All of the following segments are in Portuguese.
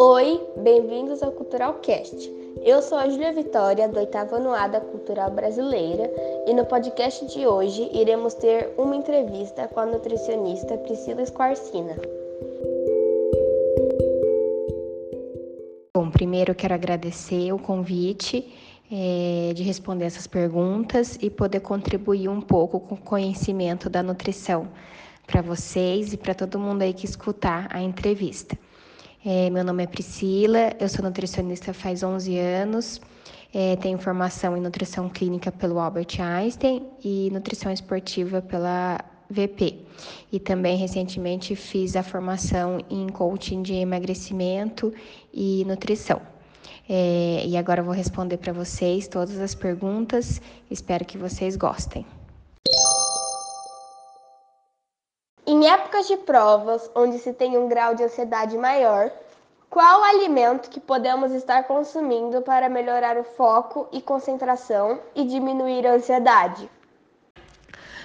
Oi, bem-vindos ao Cultural Cast. Eu sou a Júlia Vitória, do oitavo ano A da Cultural Brasileira, e no podcast de hoje iremos ter uma entrevista com a nutricionista Priscila Squarcina. Bom, primeiro quero agradecer o convite é, de responder essas perguntas e poder contribuir um pouco com o conhecimento da nutrição para vocês e para todo mundo aí que escutar a entrevista. É, meu nome é Priscila, eu sou nutricionista faz 11 anos, é, tenho formação em nutrição clínica pelo Albert Einstein e nutrição esportiva pela VP. E também recentemente fiz a formação em coaching de emagrecimento e nutrição. É, e agora vou responder para vocês todas as perguntas, espero que vocês gostem. Em épocas de provas, onde se tem um grau de ansiedade maior, qual alimento que podemos estar consumindo para melhorar o foco e concentração e diminuir a ansiedade?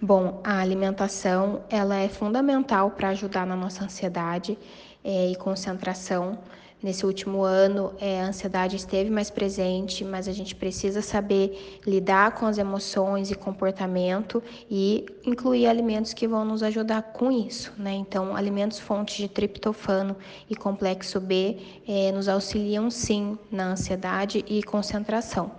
Bom, a alimentação ela é fundamental para ajudar na nossa ansiedade é, e concentração. Nesse último ano, é, a ansiedade esteve mais presente, mas a gente precisa saber lidar com as emoções e comportamento e incluir alimentos que vão nos ajudar com isso, né? Então, alimentos fontes de triptofano e complexo B é, nos auxiliam sim na ansiedade e concentração.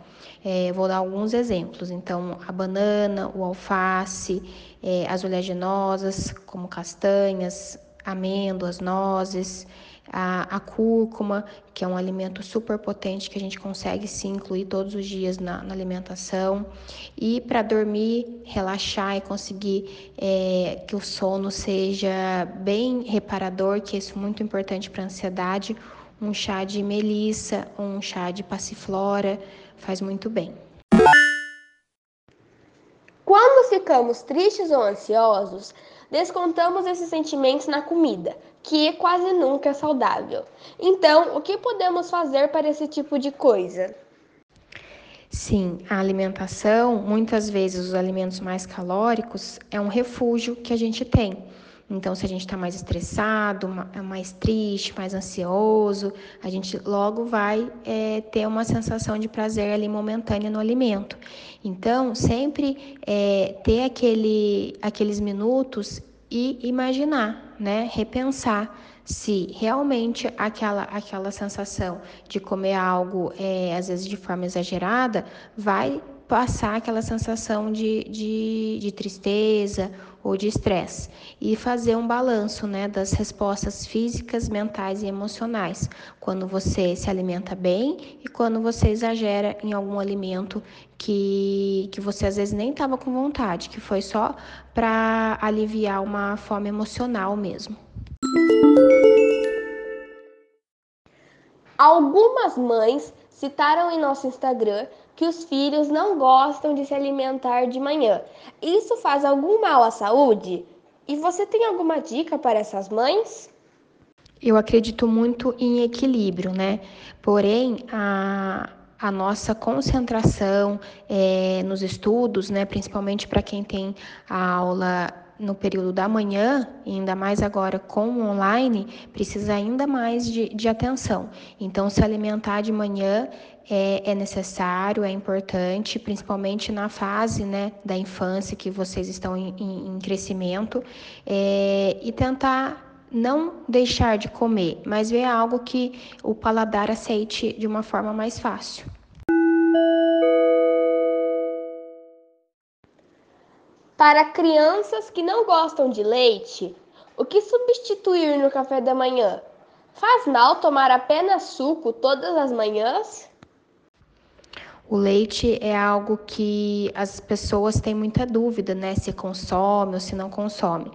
É, vou dar alguns exemplos. Então, a banana, o alface, é, as oleaginosas, como castanhas, amêndoas, nozes, a, a cúrcuma, que é um alimento super potente que a gente consegue sim incluir todos os dias na, na alimentação. E para dormir, relaxar e conseguir é, que o sono seja bem reparador, que isso é muito importante para a ansiedade, um chá de melissa ou um chá de passiflora faz muito bem. Quando ficamos tristes ou ansiosos, descontamos esses sentimentos na comida, que quase nunca é saudável. Então, o que podemos fazer para esse tipo de coisa? Sim, a alimentação, muitas vezes os alimentos mais calóricos, é um refúgio que a gente tem. Então, se a gente está mais estressado, mais triste, mais ansioso, a gente logo vai é, ter uma sensação de prazer ali momentânea no alimento. Então, sempre é, ter aquele, aqueles minutos e imaginar, né? Repensar se realmente aquela, aquela sensação de comer algo, é, às vezes de forma exagerada, vai passar aquela sensação de, de, de tristeza ou de estresse e fazer um balanço né, das respostas físicas, mentais e emocionais quando você se alimenta bem e quando você exagera em algum alimento que, que você às vezes nem estava com vontade, que foi só para aliviar uma fome emocional mesmo. Algumas mães citaram em nosso Instagram que os filhos não gostam de se alimentar de manhã. Isso faz algum mal à saúde? E você tem alguma dica para essas mães? Eu acredito muito em equilíbrio, né? Porém, a, a nossa concentração é, nos estudos, né, principalmente para quem tem a aula no período da manhã, ainda mais agora com o online, precisa ainda mais de, de atenção. Então, se alimentar de manhã é, é, necessário, é importante, principalmente na fase né, da infância que vocês estão em, em, crescimento, é, e tentar não deixar de comer, mas ver algo que o paladar aceite de uma forma mais fácil. Para crianças que não gostam de leite, o que substituir no café da manhã? Faz mal tomar apenas suco todas as manhãs? O leite é algo que as pessoas têm muita dúvida, né? Se consome ou se não consome.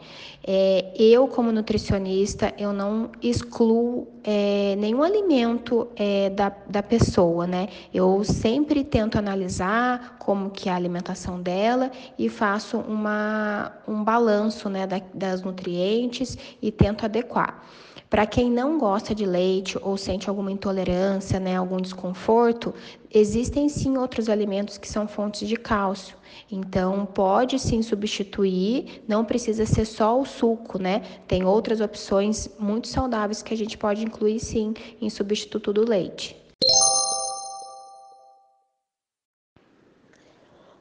É, eu, como nutricionista, eu não excluo é, nenhum alimento é, da, da pessoa, né? Eu sempre tento analisar como que é a alimentação dela e faço uma, um balanço né, da, das nutrientes e tento adequar. Para quem não gosta de leite ou sente alguma intolerância, né, algum desconforto, Existem sim outros alimentos que são fontes de cálcio. Então, pode sim substituir, não precisa ser só o suco, né? Tem outras opções muito saudáveis que a gente pode incluir sim em substituto do leite.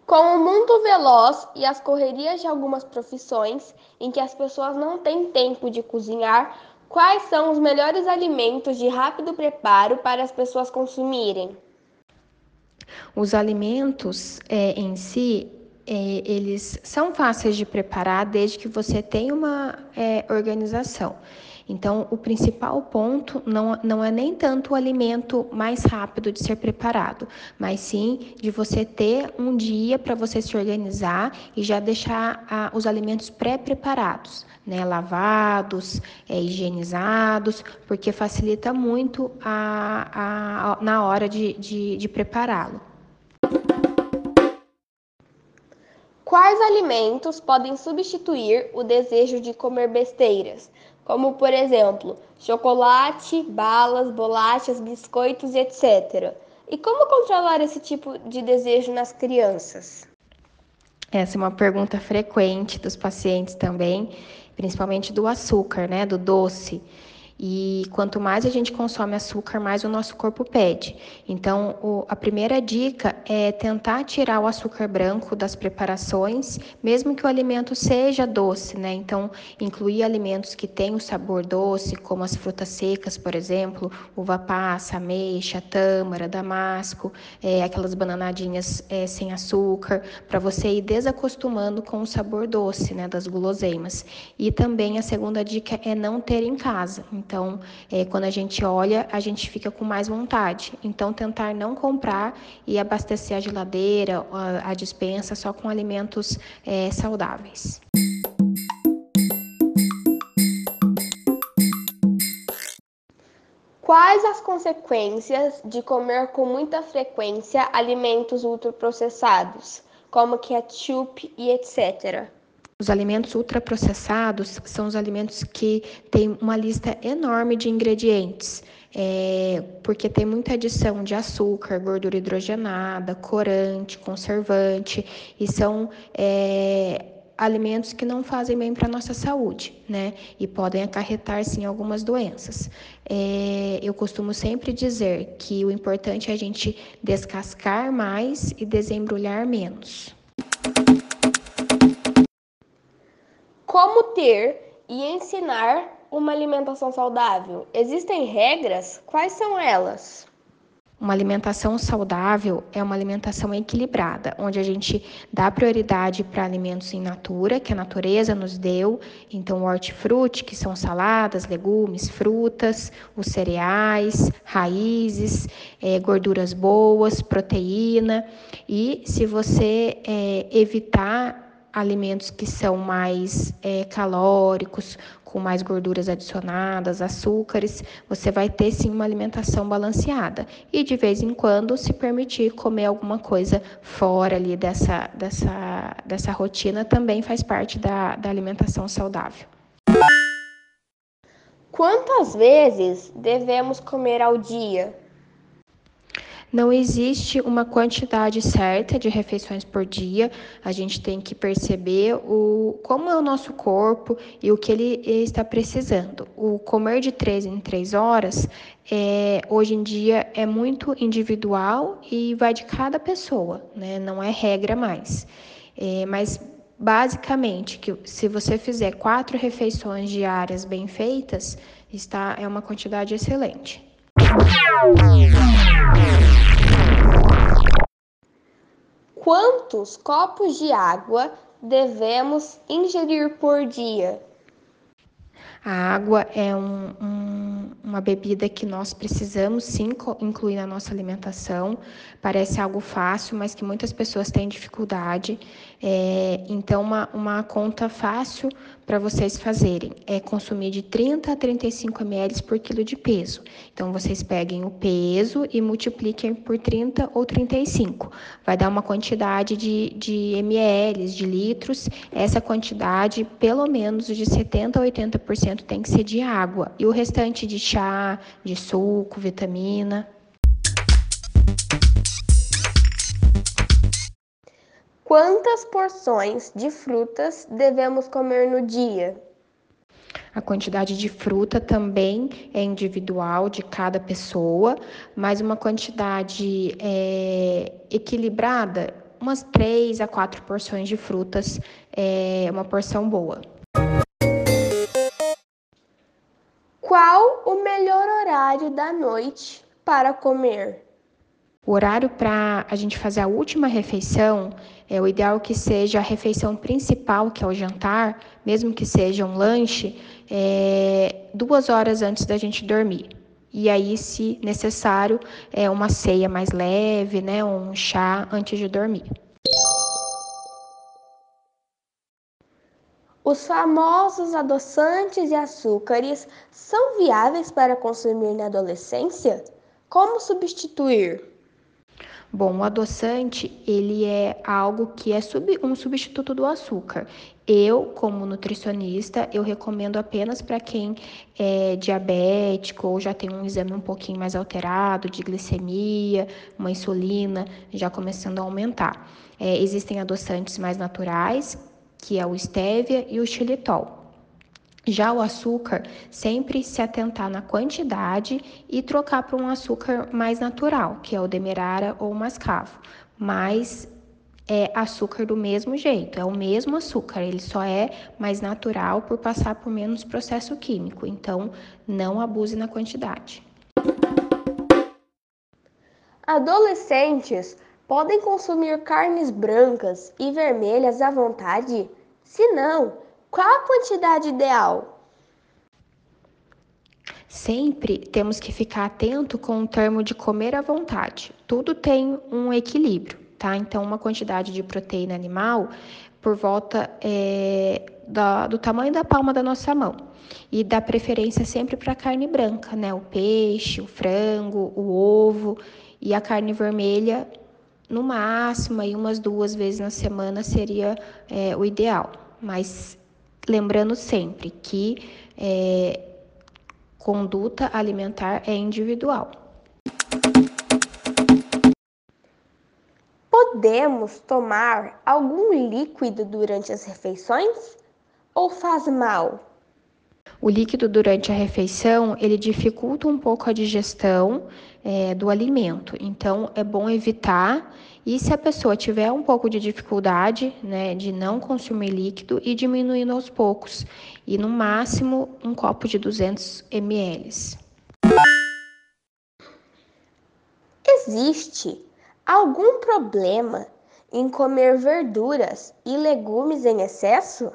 Com o mundo veloz e as correrias de algumas profissões em que as pessoas não têm tempo de cozinhar, quais são os melhores alimentos de rápido preparo para as pessoas consumirem? Os alimentos é, em si, é, eles são fáceis de preparar desde que você tenha uma é, organização. Então, o principal ponto não, não é nem tanto o alimento mais rápido de ser preparado, mas sim de você ter um dia para você se organizar e já deixar ah, os alimentos pré-preparados, né, lavados, é, higienizados, porque facilita muito a, a, a na hora de, de, de prepará-lo. Quais alimentos podem substituir o desejo de comer besteiras, como por exemplo, chocolate, balas, bolachas, biscoitos, etc. E como controlar esse tipo de desejo nas crianças? Essa é uma pergunta frequente dos pacientes também, principalmente do açúcar, né, do doce. E quanto mais a gente consome açúcar, mais o nosso corpo pede. Então, o, a primeira dica é tentar tirar o açúcar branco das preparações, mesmo que o alimento seja doce, né? Então, incluir alimentos que têm o sabor doce, como as frutas secas, por exemplo, uva passa, ameixa, tâmara, damasco, é, aquelas bananadinhas é, sem açúcar, para você ir desacostumando com o sabor doce, né? Das guloseimas. E também a segunda dica é não ter em casa. Então, é, quando a gente olha, a gente fica com mais vontade. Então, tentar não comprar e abastecer a geladeira, a, a dispensa só com alimentos é, saudáveis. Quais as consequências de comer com muita frequência alimentos ultraprocessados, como ketchup e etc? Os alimentos ultraprocessados são os alimentos que têm uma lista enorme de ingredientes, é, porque tem muita adição de açúcar, gordura hidrogenada, corante, conservante, e são é, alimentos que não fazem bem para a nossa saúde, né? E podem acarretar, sim, algumas doenças. É, eu costumo sempre dizer que o importante é a gente descascar mais e desembrulhar menos. Como ter e ensinar uma alimentação saudável? Existem regras? Quais são elas? Uma alimentação saudável é uma alimentação equilibrada, onde a gente dá prioridade para alimentos em natura, que a natureza nos deu, então hortifruti, que são saladas, legumes, frutas, os cereais, raízes, é, gorduras boas, proteína, e se você é, evitar alimentos que são mais é, calóricos, com mais gorduras adicionadas, açúcares, você vai ter sim uma alimentação balanceada. E de vez em quando se permitir comer alguma coisa fora ali dessa, dessa, dessa rotina também faz parte da, da alimentação saudável. Quantas vezes devemos comer ao dia? Não existe uma quantidade certa de refeições por dia. A gente tem que perceber o, como é o nosso corpo e o que ele está precisando. O comer de três em três horas é, hoje em dia é muito individual e vai de cada pessoa, né? não é regra mais. É, mas basicamente, que se você fizer quatro refeições diárias bem feitas, está, é uma quantidade excelente. Quantos copos de água devemos ingerir por dia? A água é um, um, uma bebida que nós precisamos sim incluir na nossa alimentação. Parece algo fácil, mas que muitas pessoas têm dificuldade. É, então, uma, uma conta fácil para vocês fazerem é consumir de 30 a 35 ml por quilo de peso. Então, vocês peguem o peso e multipliquem por 30 ou 35. Vai dar uma quantidade de, de ml, de litros. Essa quantidade, pelo menos de 70 a 80% tem que ser de água. E o restante de chá, de suco, vitamina. Quantas porções de frutas devemos comer no dia? A quantidade de fruta também é individual de cada pessoa, mas uma quantidade é, equilibrada, umas três a quatro porções de frutas é uma porção boa. Qual o melhor horário da noite para comer? O horário para a gente fazer a última refeição é o ideal que seja a refeição principal, que é o jantar, mesmo que seja um lanche, é, duas horas antes da gente dormir. E aí, se necessário, é uma ceia mais leve, né, um chá antes de dormir. Os famosos adoçantes e açúcares são viáveis para consumir na adolescência? Como substituir? Bom, o adoçante, ele é algo que é sub, um substituto do açúcar. Eu, como nutricionista, eu recomendo apenas para quem é diabético ou já tem um exame um pouquinho mais alterado de glicemia, uma insulina já começando a aumentar. É, existem adoçantes mais naturais, que é o stevia e o xilitol. Já o açúcar, sempre se atentar na quantidade e trocar para um açúcar mais natural, que é o demerara ou mascavo. Mas é açúcar do mesmo jeito, é o mesmo açúcar, ele só é mais natural por passar por menos processo químico. Então, não abuse na quantidade. Adolescentes podem consumir carnes brancas e vermelhas à vontade? Se não, qual a quantidade ideal? Sempre temos que ficar atento com o termo de comer à vontade. Tudo tem um equilíbrio, tá? Então, uma quantidade de proteína animal por volta é, da, do tamanho da palma da nossa mão. E dá preferência sempre para carne branca, né? O peixe, o frango, o ovo e a carne vermelha, no máximo, aí umas duas vezes na semana seria é, o ideal. Mas Lembrando sempre que é, conduta alimentar é individual. Podemos tomar algum líquido durante as refeições ou faz mal? O líquido durante a refeição ele dificulta um pouco a digestão é, do alimento, então é bom evitar. E se a pessoa tiver um pouco de dificuldade, né, de não consumir líquido, e diminuindo aos poucos, e no máximo um copo de 200 ml. Existe algum problema em comer verduras e legumes em excesso?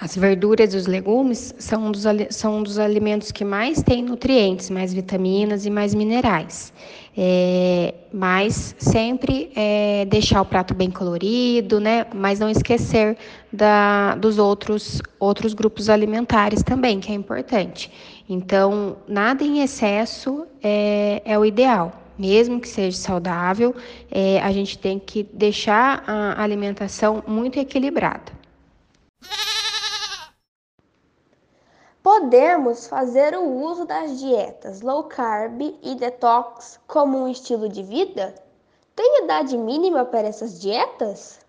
As verduras e os legumes são um, dos, são um dos alimentos que mais têm nutrientes, mais vitaminas e mais minerais. É, mas sempre é, deixar o prato bem colorido, né? Mas não esquecer da, dos outros, outros grupos alimentares também, que é importante. Então, nada em excesso é, é o ideal. Mesmo que seja saudável, é, a gente tem que deixar a alimentação muito equilibrada. Podemos fazer o uso das dietas low carb e detox como um estilo de vida? Tem idade mínima para essas dietas?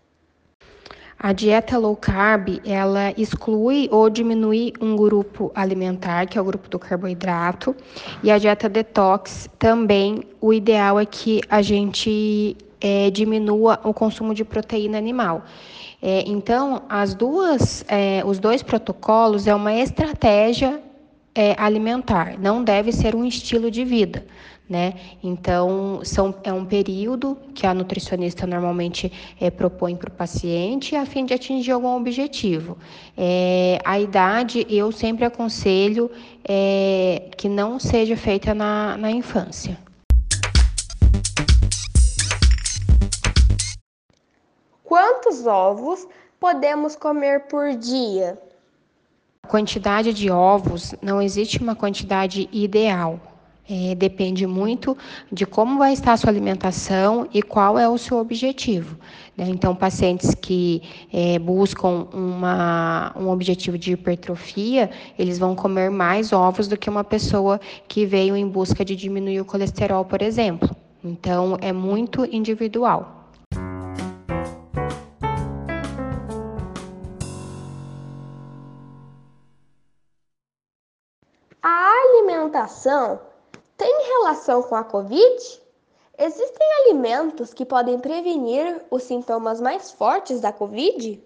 A dieta low carb, ela exclui ou diminui um grupo alimentar, que é o grupo do carboidrato, e a dieta detox também, o ideal é que a gente é, diminua o consumo de proteína animal. É, então, as duas, é, os dois protocolos é uma estratégia é, alimentar, não deve ser um estilo de vida. Né? Então, são, é um período que a nutricionista normalmente é, propõe para o paciente a fim de atingir algum objetivo. É, a idade, eu sempre aconselho é, que não seja feita na, na infância. Quantos ovos podemos comer por dia? A quantidade de ovos não existe uma quantidade ideal. É, depende muito de como vai estar a sua alimentação e qual é o seu objetivo. Né? Então, pacientes que é, buscam uma, um objetivo de hipertrofia, eles vão comer mais ovos do que uma pessoa que veio em busca de diminuir o colesterol, por exemplo. Então, é muito individual. A alimentação tem relação com a Covid? Existem alimentos que podem prevenir os sintomas mais fortes da Covid?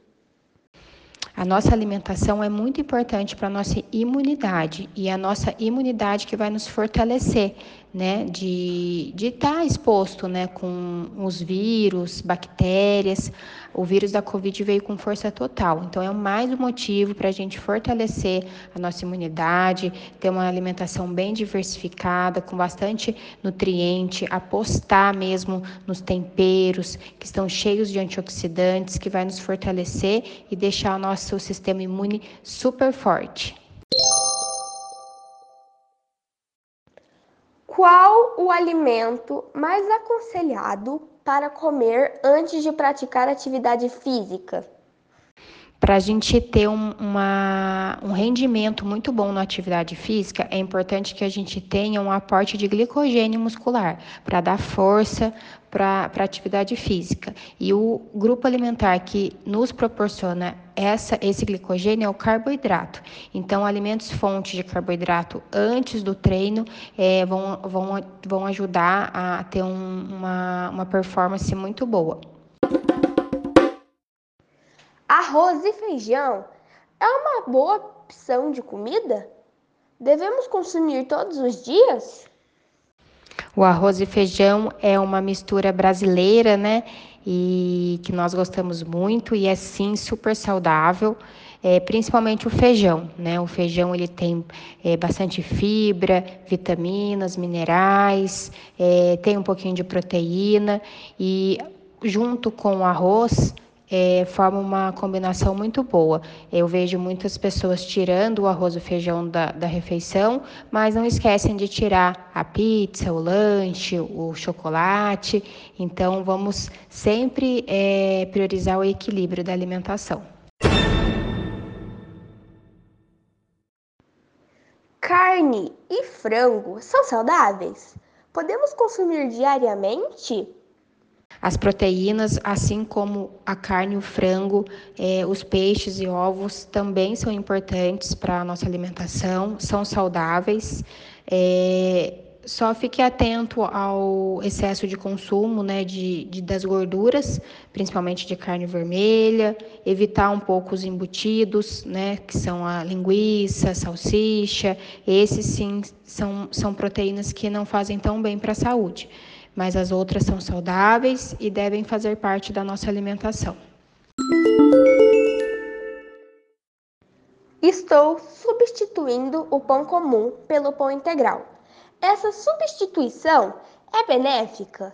A nossa alimentação é muito importante para a nossa imunidade e a nossa imunidade que vai nos fortalecer, né, de estar tá exposto, né, com os vírus, bactérias. O vírus da Covid veio com força total, então é mais um motivo para a gente fortalecer a nossa imunidade, ter uma alimentação bem diversificada, com bastante nutriente, apostar mesmo nos temperos que estão cheios de antioxidantes, que vai nos fortalecer e deixar o nosso sistema imune super forte. Qual o alimento mais aconselhado para comer antes de praticar atividade física? Para a gente ter um, uma, um rendimento muito bom na atividade física, é importante que a gente tenha um aporte de glicogênio muscular para dar força para a atividade física. E o grupo alimentar que nos proporciona essa, esse glicogênio é o carboidrato. Então, alimentos fontes de carboidrato antes do treino é, vão, vão, vão ajudar a ter um, uma, uma performance muito boa. Arroz e feijão é uma boa opção de comida? Devemos consumir todos os dias? O arroz e feijão é uma mistura brasileira, né? E que nós gostamos muito e é sim super saudável. É, principalmente o feijão, né? O feijão ele tem é, bastante fibra, vitaminas, minerais, é, tem um pouquinho de proteína e junto com o arroz é, forma uma combinação muito boa. Eu vejo muitas pessoas tirando o arroz e feijão da, da refeição, mas não esquecem de tirar a pizza, o lanche, o chocolate. Então, vamos sempre é, priorizar o equilíbrio da alimentação. Carne e frango são saudáveis? Podemos consumir diariamente? As proteínas, assim como a carne, o frango, eh, os peixes e ovos, também são importantes para a nossa alimentação, são saudáveis. Eh, só fique atento ao excesso de consumo né, de, de, das gorduras, principalmente de carne vermelha, evitar um pouco os embutidos, né, que são a linguiça, a salsicha. Esses sim são, são proteínas que não fazem tão bem para a saúde mas as outras são saudáveis e devem fazer parte da nossa alimentação. Estou substituindo o pão comum pelo pão integral. Essa substituição é benéfica?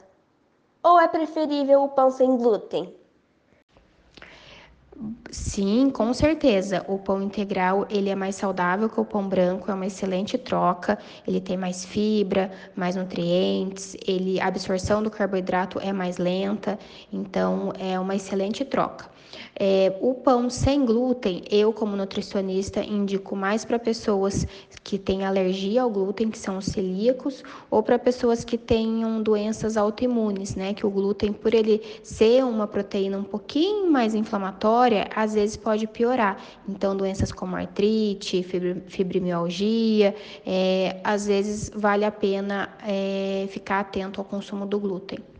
Ou é preferível o pão sem glúten? Sim, com certeza. O pão integral ele é mais saudável que o pão branco, é uma excelente troca. Ele tem mais fibra, mais nutrientes, ele a absorção do carboidrato é mais lenta, então é uma excelente troca. É, o pão sem glúten, eu como nutricionista indico mais para pessoas que têm alergia ao glúten, que são os celíacos, ou para pessoas que tenham doenças autoimunes, né? Que o glúten, por ele ser uma proteína um pouquinho mais inflamatória, às vezes pode piorar. Então, doenças como artrite, fibromialgia, é, às vezes vale a pena é, ficar atento ao consumo do glúten.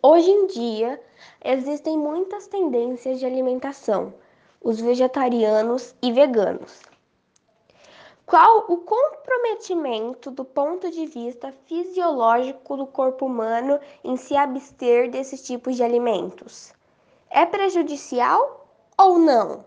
Hoje em dia, existem muitas tendências de alimentação, os vegetarianos e veganos. Qual o comprometimento do ponto de vista fisiológico do corpo humano em se abster desses tipos de alimentos? É prejudicial ou não?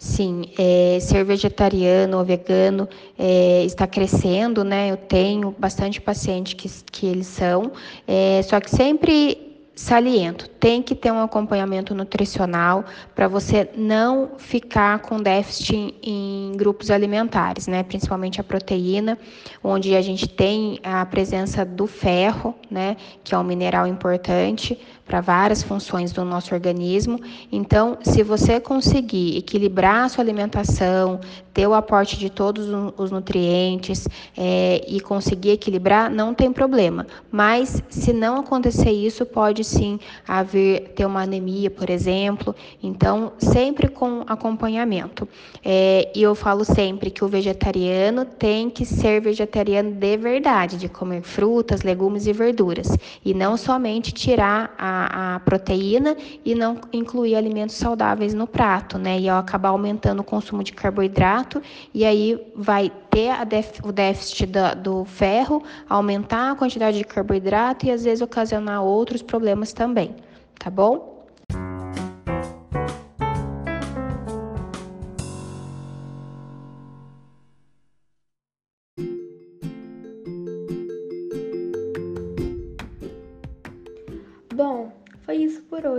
Sim, é, ser vegetariano ou vegano é, está crescendo, né? Eu tenho bastante paciente que, que eles são, é, só que sempre saliento, tem que ter um acompanhamento nutricional para você não ficar com déficit em grupos alimentares, né? Principalmente a proteína, onde a gente tem a presença do ferro, né? Que é um mineral importante para várias funções do nosso organismo. Então, se você conseguir equilibrar a sua alimentação, ter o aporte de todos os nutrientes é, e conseguir equilibrar, não tem problema. Mas se não acontecer isso, pode sim haver ter uma anemia, por exemplo. Então, sempre com acompanhamento. É, e eu falo sempre que o vegetariano tem que ser vegetariano de verdade, de comer frutas, legumes e verduras, e não somente tirar a, a proteína e não incluir alimentos saudáveis no prato, né? E acabar aumentando o consumo de carboidrato, e aí vai ter def, o déficit do, do ferro, aumentar a quantidade de carboidrato e às vezes ocasionar outros problemas também, tá? Bom,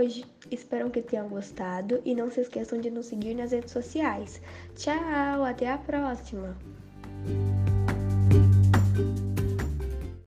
hoje. Espero que tenham gostado e não se esqueçam de nos seguir nas redes sociais. Tchau, até a próxima!